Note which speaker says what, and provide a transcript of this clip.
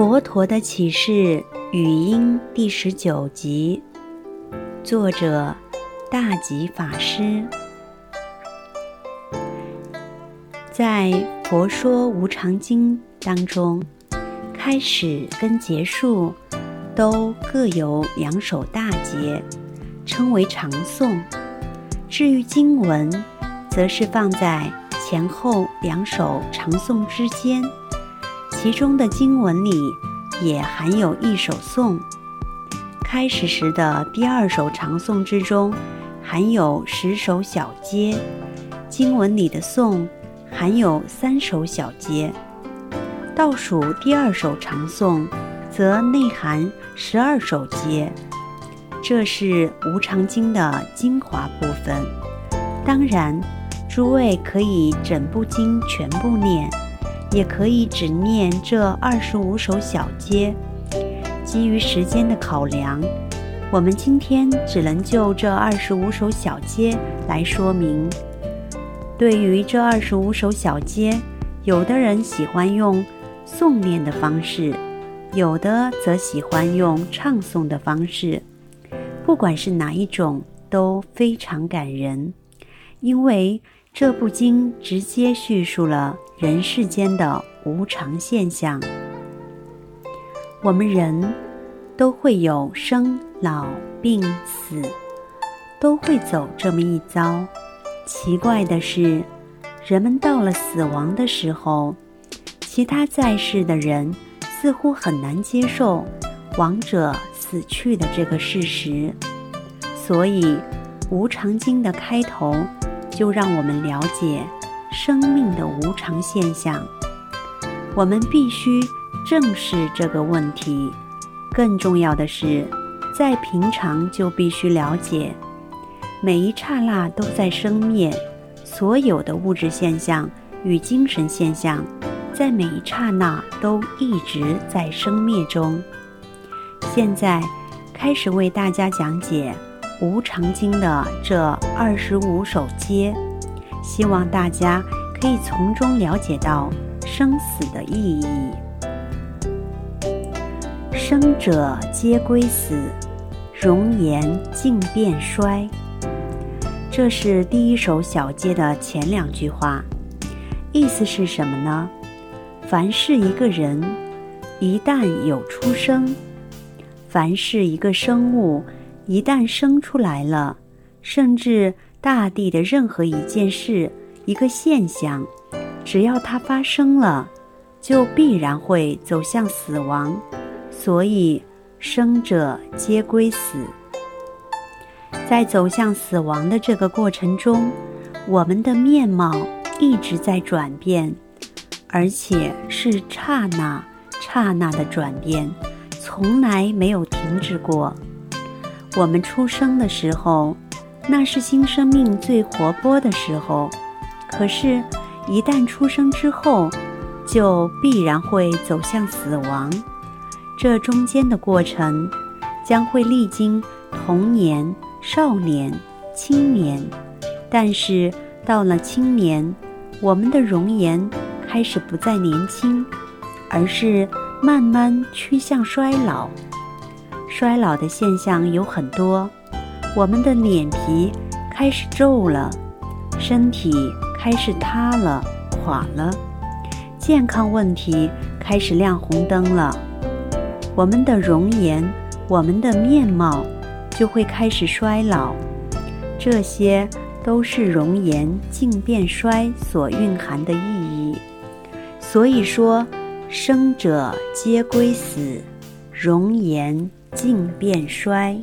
Speaker 1: 佛陀的启示语音第十九集，作者大吉法师。在《佛说无常经》当中，开始跟结束都各有两首大节，称为长颂。至于经文，则是放在前后两首长颂之间。其中的经文里也含有一首颂，开始时的第二首长颂之中含有十首小节，经文里的颂含有三首小节，倒数第二首长颂则内含十二首节，这是无常经的精华部分。当然，诸位可以整部经全部念。也可以只念这二十五首小节。基于时间的考量，我们今天只能就这二十五首小节来说明。对于这二十五首小节，有的人喜欢用诵念的方式，有的则喜欢用唱诵的方式。不管是哪一种，都非常感人，因为这部经直接叙述了。人世间的无常现象，我们人都会有生老病死，都会走这么一遭。奇怪的是，人们到了死亡的时候，其他在世的人似乎很难接受亡者死去的这个事实。所以，《无常经》的开头就让我们了解。生命的无常现象，我们必须正视这个问题。更重要的是，在平常就必须了解，每一刹那都在生灭，所有的物质现象与精神现象，在每一刹那都一直在生灭中。现在开始为大家讲解《无常经》的这二十五首偈。希望大家可以从中了解到生死的意义。生者皆归死，容颜尽变衰。这是第一首小节的前两句话，意思是什么呢？凡是一个人，一旦有出生，凡是一个生物，一旦生出来了，甚至。大地的任何一件事、一个现象，只要它发生了，就必然会走向死亡。所以，生者皆归死。在走向死亡的这个过程中，我们的面貌一直在转变，而且是刹那刹那的转变，从来没有停止过。我们出生的时候。那是新生命最活泼的时候，可是，一旦出生之后，就必然会走向死亡。这中间的过程将会历经童年、少年、青年，但是到了青年，我们的容颜开始不再年轻，而是慢慢趋向衰老。衰老的现象有很多。我们的脸皮开始皱了，身体开始塌了、垮了，健康问题开始亮红灯了。我们的容颜、我们的面貌就会开始衰老，这些都是容颜尽变衰所蕴含的意义。所以说，生者皆归死，容颜尽变衰。